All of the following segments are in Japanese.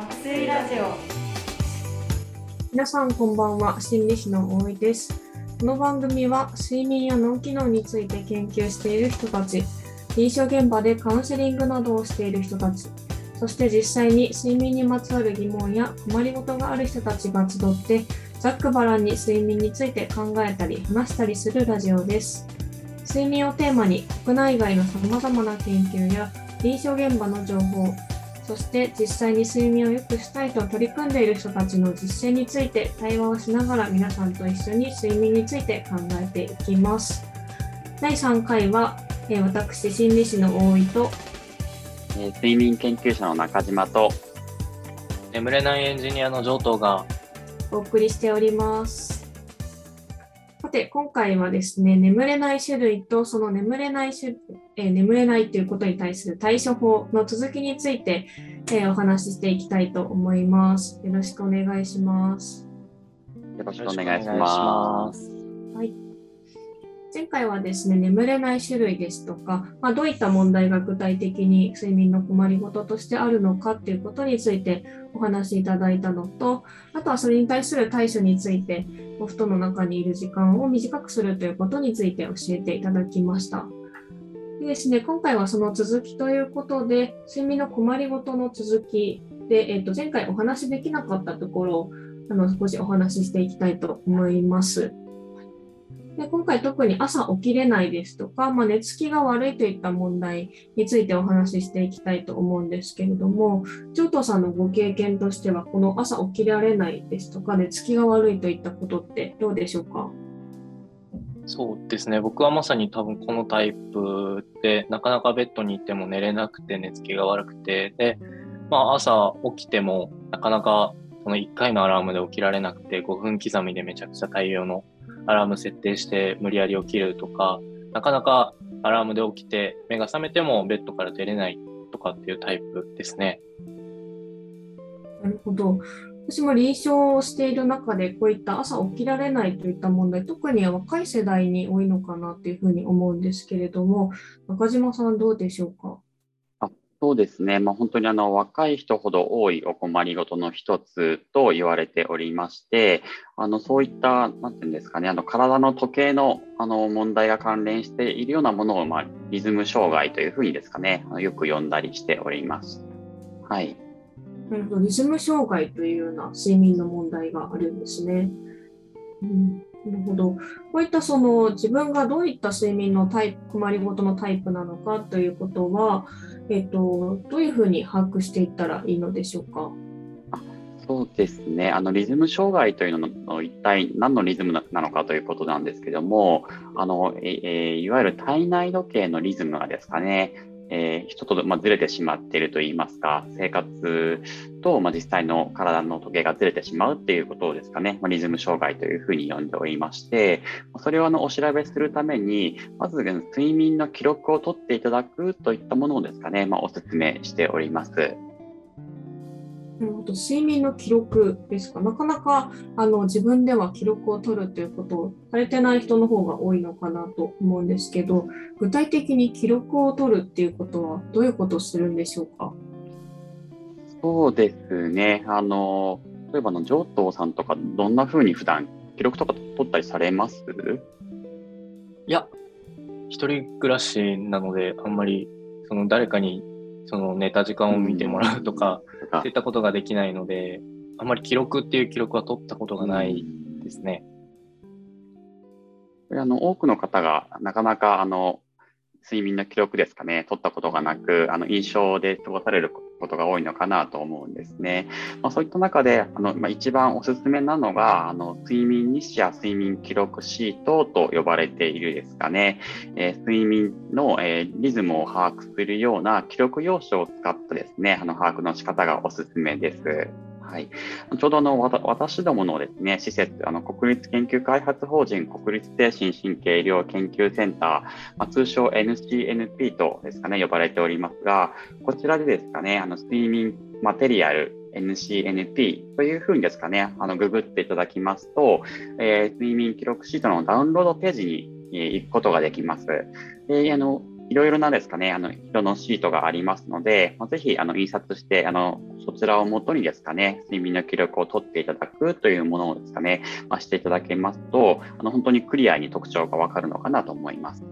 爆睡ラジオ。皆さんこんばんは心理師の大井です。この番組は睡眠や脳機能について研究している人たち臨床現場でカウンセリングなどをしている人たちそして実際に睡眠にまつわる疑問や困りごとがある人たちが集ってざっくばらんに睡眠について考えたり話したりするラジオです。睡眠をテーマに国内外のさまざまな研究や臨床現場の情報そして実際に睡眠を良くしたいと取り組んでいる人たちの実践について対話をしながら皆さんと一緒に睡眠について考えていきます第3回は、えー私心理師の大井とえー睡眠研究者の中島と、眠れないエンジニアの上等がお送りしております。さて、今回はですね、眠れない種類とその眠れない種、えー眠れないということに対する対処法の続きについて、えーお話ししていきたいと思います。よろしくお願いします。よろしくお。願いしますはい。前回はですね、眠れない種類ですとか、まあ、どういった問題が具体的に睡眠の困りごととしてあるのかっていうことについてお話しいただいたのと、あとはそれに対する対処について、お布団の中にいる時間を短くするということについて教えていただきました。でですね、今回はその続きということで、睡眠の困りごとの続きで、えっと前回お話しできなかったところをあの少しお話ししていきたいと思います。で今回特に朝起きれないですとか、まあ、寝つきが悪いといった問題についてお話ししていきたいと思うんですけれども、上藤さんのご経験としては、この朝起きられないですとか、寝つきが悪いといったことってどうでしょうか？そうですね。僕はまさに多分このタイプでなかなかベッドに行っても寝れなくて寝つきが悪くて。で、まあ、朝起きてもなかなかその1回のアラームで起きられなくて5分刻みでめちゃくちゃ大量のアラーム設定して無理やり起きるとかなかなかアラームで起きて目が覚めてもベッドから出れないとかっていうタイプですね。なるほど。私も臨床をしている中で、こういった朝起きられないといった問題、特に若い世代に多いのかなというふうに思うんですけれども、中島さんどうでしょうか？そうですね。まあ、本当にあの若い人ほど多いお困りごとの一つと言われておりまして、あのそういった、なんていうんですかね、あの体の時計のあの問題が関連しているようなものを、まあ、リズム障害というふうにですかね、あのよく呼んだりしております。はい。なるほど、リズム障害というような睡眠の問題があるんですね。うん、なるほど。こういったその自分がどういった睡眠のタイプ、困りごとのタイプなのかということは、えっと、どういうふうに把握していったらいいのでしょうか？そうですね。あのリズム障害というのの一体何のリズムなのかということなんですけども、あのえーいわゆる体内時計のリズムがですかね、えー人と、まあ、ずれてしまっているといいますか、生活と、まあ、実際の体の時計がずれてしまうっていうことをですかね、まあ、リズム障害というふうに呼んでおりまして、それをあのお調べするために、まず睡眠の記録を取っていただくといったものをですかね、まあ、お勧めしております。なるほど睡眠の記録ですか。なかなかあの自分では記録を取るということをされてない人の方が多いのかなと思うんですけど、具体的に記録を取るっていうことはどういうことをするんでしょうか。そうですね。あの、例えばあの上藤さんとか、どんな風に普段記録とか取ったりされます？いや、一人暮らしなので、あんまり、その誰かに、その寝た時間を見てもらうとか、とか。そういったことができないので、あんまり記録っていう記録は取ったことがないですね。これあの多くの方がなかなかあの睡眠の記録ですかね、取ったことがなく、あの印象で過ごされることが多いのかなと思うんですね。まあ、そういった中で、あのまあ、一番おすすめなのが、あの睡眠日誌や睡眠記録シートと呼ばれているですかね、えー睡眠の、えーリズムを把握するような記録用紙を使ったですね、あの把握の仕方がおすすめです。はい、ちょうどの私どものですね施設、あの国立研究開発法人国立精神神経医療研究センター、まあ、通称 NCNP とですかね呼ばれておりますが、こちらでですかね、あの睡眠マテリアル NCNP というふうにですかね、あのググっていただきますと、えー睡眠記録シートのダウンロードページに行くことができます。であのいろいろなですかね、あの、色のシートがありますので、まあ、ぜひ、あの、印刷して、あの、そちらをもとにですかね、睡眠の記録を取っていただくというものをですかね、まあ、していただけますと、あの、本当にクリアに特徴がわかるのかなと思います。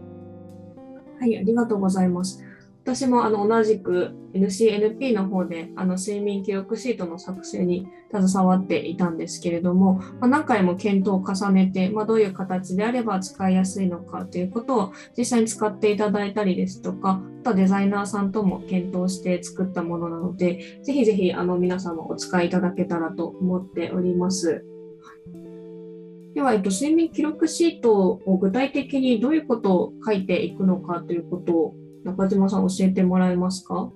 はい、ありがとうございます。私もあの同じく NCNP の方であの睡眠記録シートの作成に携わっていたんですけれども、まあ、何回も検討を重ねて、まあ、どういう形であれば使いやすいのかということを実際に使っていただいたりですとか、あとはデザイナーさんとも検討して作ったものなので、ぜひぜひあの皆様お使いいただけたらと思っております。では、えっと、睡眠記録シートを具体的にどういうことを書いていくのかということを中島さん教えてもらえますか？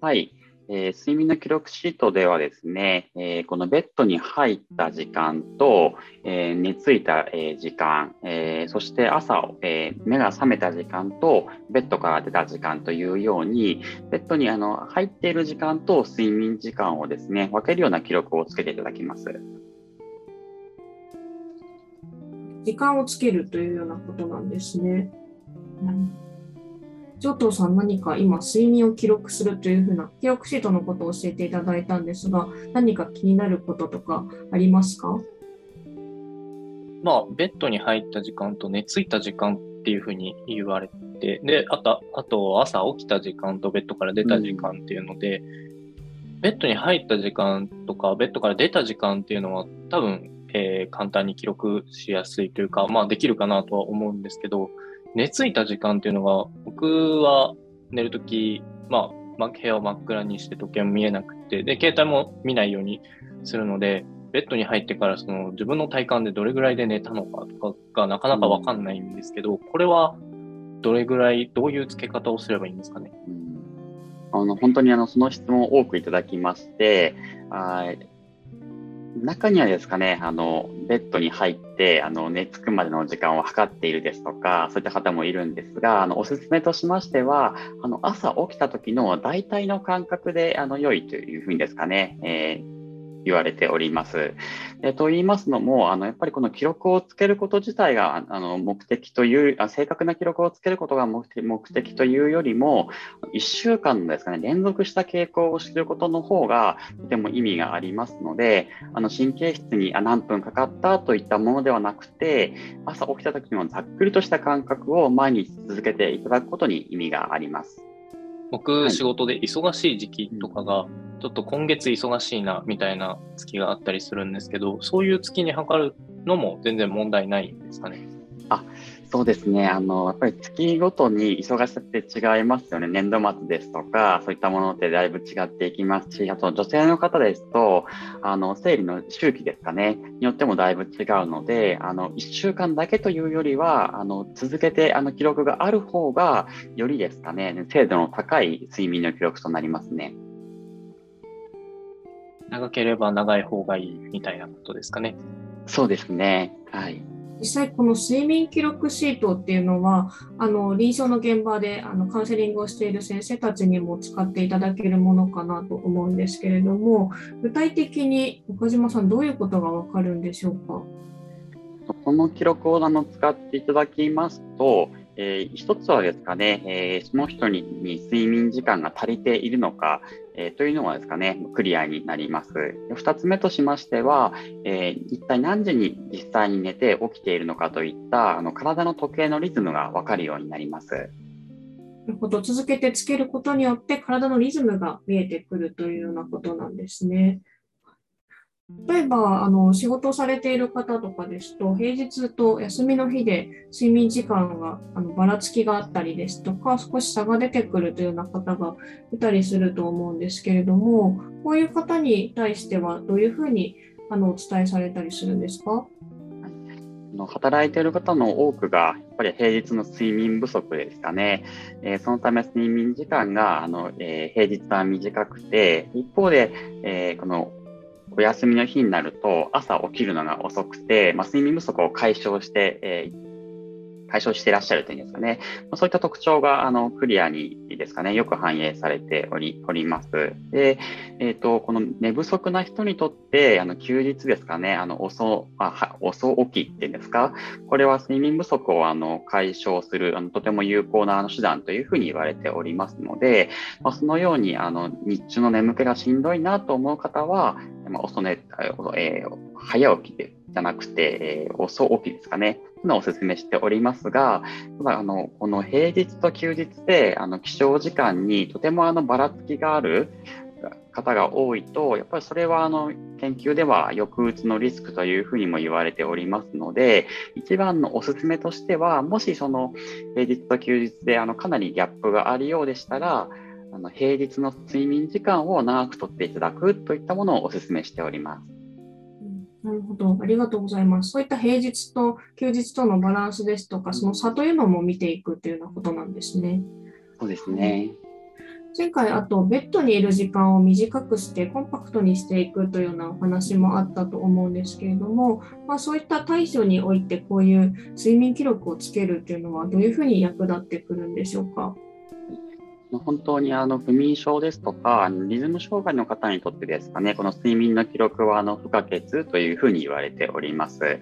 はい、えー、睡眠の記録シートではですね、えー、このベッドに入った時間と、えー、寝ついた、え時間、えそして朝、え目が覚めた時間とベッドから出た時間というようにベッドにあの入っている時間と睡眠時間をですね分けるような記録をつけていただきます。時間をつけるというようなことなんですね。うん上藤さん、何か今、睡眠を記録するというふうな記録シートのことを教えていただいたんですが、何か気になることとかありますか？まあ、ベッドに入った時間と寝ついた時間っていうふうに言われて、で、あと、あと朝起きた時間とベッドから出た時間っていうので、うん、ベッドに入った時間とか、ベッドから出た時間っていうのは、多分、えー、簡単に記録しやすいというか、まあ、できるかなとは思うんですけど、寝ついた時間っていうのが、僕は寝るとき、まあ、部屋を真っ暗にして時計も見えなくて、で、携帯も見ないようにするので、ベッドに入ってからその自分の体感でどれぐらいで寝たのかとかがなかなかわかんないんですけど、これはどれぐらい、どういう付け方をすればいいんですかね？うん、あの本当にあのその質問を多くいただきまして、あ中にはですかね、あの、ベッドに入って、あの、寝つくまでの時間を測っているですとか、そういった方もいるんですが、あの、おすすめとしましては、あの、朝起きた時の大体の感覚で、あの、良いというふうにですかね、えー言われております。えと言いますのも、あのやっぱりこの記録をつけること自体があの目的というあ、正確な記録をつけることが目的というよりも、1週間のですかね、連続した傾向を知ることの方がとても意味がありますので、あの神経質にあ何分かかったといったものではなくて、朝起きた時のざっくりとした感覚を毎日続けていただくことに意味があります。僕、仕事で忙しい時期とかが、ちょっと今月忙しいなみたいな月があったりするんですけど、そういう月に測るのも全然問題ないんですかね。あそうですねあのやっぱり月ごとに忙しさって違いますよね年度末ですとかそういったものってだいぶ違っていきますしあと女性の方ですとあの生理の周期ですかねによってもだいぶ違うのであの1週間だけというよりはあの続けてあの記録がある方がよりですかね精度の高い睡眠の記録となりますね。長ければ長い方がいいみたいなことですかね。そうですね。はい。実際この睡眠記録シートっていうのはあの臨床の現場であのカウンセリングをしている先生たちにも使っていただけるものかなと思うんですけれども具体的に岡島さんどういうことがわかるんでしょうか？この記録をあの使っていただきますとえー、一つはですかね、えー、その人に睡眠時間が足りているのか、えー、というのはですかね、クリアになります。二つ目としましては、えー、一体何時に実際に寝て起きているのかといったあの体の時計のリズムが分かるようになります。なるほど続けてつけることによって体のリズムが見えてくるというようなことなんですね。例えばあの仕事されている方とかですと平日と休みの日で睡眠時間があのばらつきがあったりですとか少し差が出てくるというような方がいたりすると思うんですけれどもこういう方に対してはどういうふうにあのお伝えされたりするんですか？働いている方の多くが、やっぱり平日の睡眠不足ですかね。えー、そのため睡眠時間が、あの、えー、平日は短くて、一方で、えー、このお休みの日になると朝起きるのが遅くて、まあ、睡眠不足を解消して、えー、解消していらっしゃるというんですかね、そういった特徴があのクリアにですかね、よく反映されておりおります。で、えっ、ー、と、この寝不足な人にとって、あの休日ですかね、あの遅あ遅起きっていうんですか、これは睡眠不足をあの解消するあのとても有効な手段というふうに言われておりますので、まあ、そのようにあの日中の眠気がしんどいなと思う方は、まあ、遅寝、えー、早起きでじゃなくて、えー、遅起きですかね。のをお勧めしておりますが、ただあのこの平日と休日であの起床時間にとてもあのばらつきがある方が多いと、やっぱりそれはあの研究では抑うつのリスクというふうにも言われておりますので、一番のおすすめとしては、もしその平日と休日であのかなりギャップがあるようでしたら、あの平日の睡眠時間を長くとっていただくといったものをお勧めしております。なるほど、ありがとうございます。そういった平日と休日とのバランスですとか、その差というのも見ていくというようなことなんですね。そうですね。前回、あとベッドにいる時間を短くしてコンパクトにしていくというようなお話もあったと思うんですけれども、まあ、そういった対処においてこういう睡眠記録をつけるというのはどういうふうに役立ってくるんでしょうか？本当にあの不眠症ですとか、リズム障害の方にとってですかね、この睡眠の記録はあの不可欠というふうに言われております。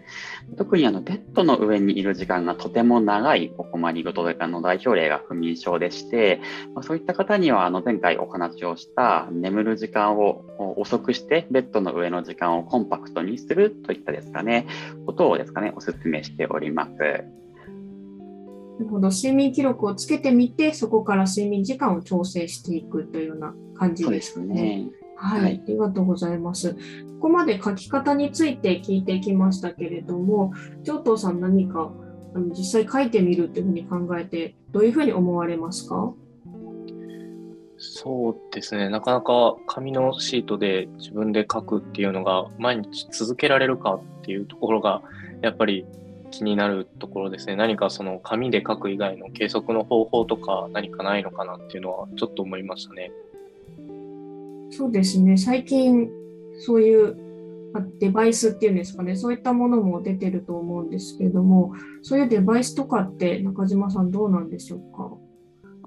特にあのベッドの上にいる時間がとても長いお困りごとの代表例が不眠症でして、ま、そういった方にはあの前回お話をした眠る時間を遅くしてベッドの上の時間をコンパクトにするといったですかね、ことをですかね、お勧めしております。なるほど。睡眠記録をつけてみて、そこから睡眠時間を調整していくというような感じですね。ね。はい、はい、ありがとうございます。ここまで書き方について聞いてきましたけれども、上藤さん何かあの実際書いてみるというふうに考えて、どういうふうに思われますか？そうですね、なかなか紙のシートで自分で書くっていうのが毎日続けられるかっていうところがやっぱり気になるところですね。何かその紙で書く以外の計測の方法とか何かないのかなっていうのはちょっと思いましたね。そうですね。最近そういうデバイスっていうんですかね、そういったものも出てると思うんですけども、そういうデバイスとかって中島さんどうなんでしょうか？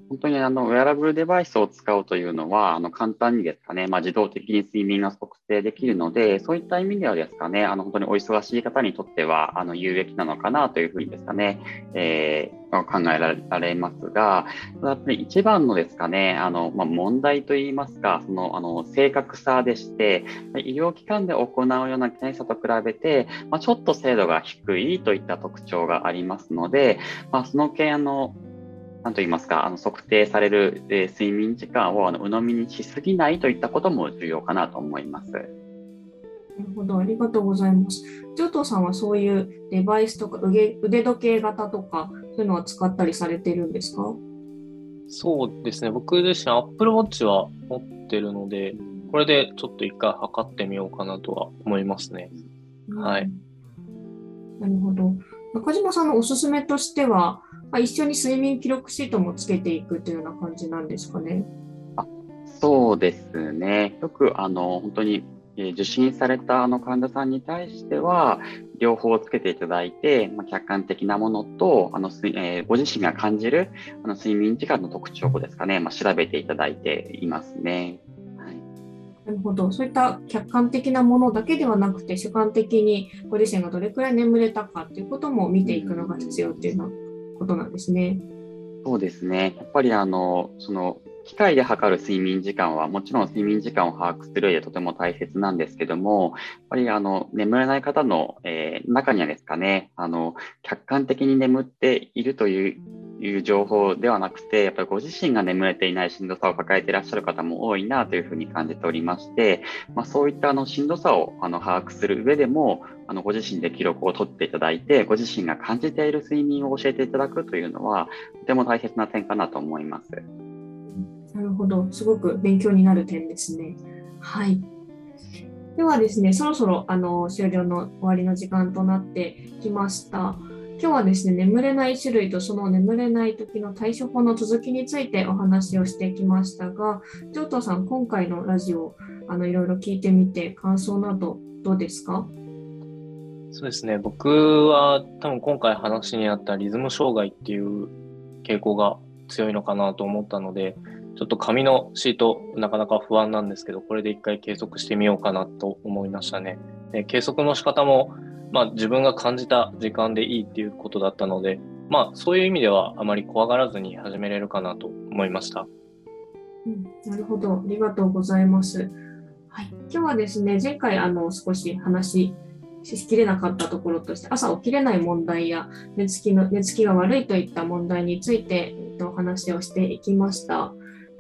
本当にあのウェアラブルデバイスを使うというのは、あの簡単にですかね、まあ、自動的に睡眠が測定できるので、そういった意味ではですかね、あの本当にお忙しい方にとってはあの有益なのかなというふうにですかね、えー、考えられますが、やっぱり一番のですかね、あのまあ、問題といいますか、そのあの正確さでして、医療機関で行うような検査と比べて、まあ、ちょっと精度が低いといった特徴がありますので、まあ、その件あのなんと言いますか、あの測定される、えー、睡眠時間をあの鵜呑みにしすぎないといったことも重要かなと思います。なるほど、ありがとうございます。上藤さんはそういうデバイスとか腕腕時計型とか、そういうのは使ったりされてるんですか？そうですね、僕自身 Apple Watch は持ってるので、これでちょっと一回測ってみようかなとは思いますね。うん、はい。なるほど。中島さんのおすすめとしては、まあ、一緒に睡眠記録シートもつけていくというような感じなんですかね。あそうですね。よくあの本当に受診されたあの患者さんに対しては、両方つけていただいて、まあ、客観的なものと、あのえー、ご自身が感じるあの睡眠時間の特徴をですかね、まあ、調べていただいていますね。なるほど。そういった客観的なものだけではなくて、主観的にご自身がどれくらい眠れたかということも見ていくのが必要っていうのことなんですね。そうですね。やっぱりあの、その、機械で測る睡眠時間はもちろん睡眠時間を把握する上でとても大切なんですけども、やっぱりあの眠れない方の、えー、中にはですかね、あの客観的に眠っているといういう情報ではなくて、やっぱりご自身が眠れていないしんどさを抱えていらっしゃる方も多いなというふうに感じておりまして、まあ、そういったあのしんどさをあの把握する上でも、あのご自身で記録を取っていただいて、ご自身が感じている睡眠を教えていただくというのは、とても大切な点かなと思います。なるほど、すごく勉強になる点ですね。はい。ではですね、そろそろあの終了の終わりの時間となってきました。今日はですね、眠れない種類とその眠れない時の対処法の続きについてお話をしてきましたが、上藤さん、今回のラジオ、あのいろいろ聞いてみて、感想などどうですか？そうですね。僕は多分今回話にあったリズム障害っていう傾向が強いのかなと思ったので、ちょっと紙のシートなかなか不安なんですけど、これで一回計測してみようかなと思いましたね。で計測の仕方も、まあ、自分が感じた時間でいいっていうことだったので、まあ、そういう意味ではあまり怖がらずに始めれるかなと思いました。うん、なるほど。ありがとうございます。はい、今日はですね、前回あの少し話しきれなかったところとして、朝起きれない問題や寝つきの寝つきが悪いといった問題について、えっと、話をしていきました。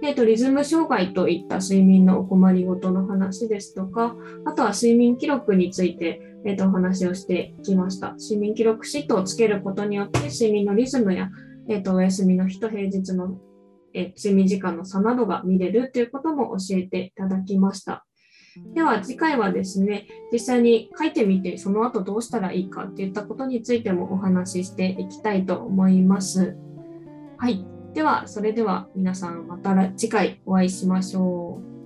えっと、リズム障害といった睡眠のお困りごとの話ですとか、あとは睡眠記録について、えっと、お話をしてきました。睡眠記録シートをつけることによって、睡眠のリズムや、えっと、お休みの日と平日の、え睡眠時間の差などが見れるということも教えていただきました。では次回はですね、実際に書いてみて、その後どうしたらいいかっていったことについてもお話ししていきたいと思います。はい。では、それでは皆さんまた次回お会いしましょう。